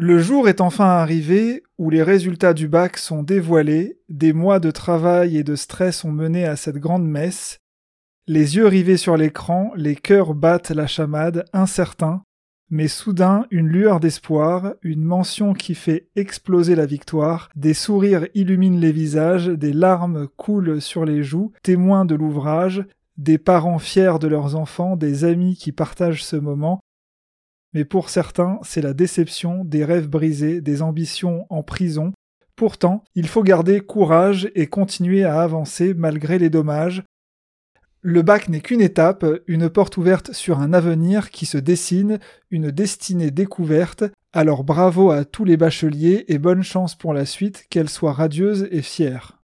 Le jour est enfin arrivé où les résultats du bac sont dévoilés, des mois de travail et de stress ont mené à cette grande messe. Les yeux rivés sur l'écran, les cœurs battent la chamade, incertains, mais soudain une lueur d'espoir, une mention qui fait exploser la victoire, des sourires illuminent les visages, des larmes coulent sur les joues, témoins de l'ouvrage, des parents fiers de leurs enfants, des amis qui partagent ce moment, mais pour certains, c'est la déception, des rêves brisés, des ambitions en prison. Pourtant, il faut garder courage et continuer à avancer malgré les dommages. Le bac n'est qu'une étape, une porte ouverte sur un avenir qui se dessine, une destinée découverte. Alors bravo à tous les bacheliers et bonne chance pour la suite, qu'elle soit radieuse et fière.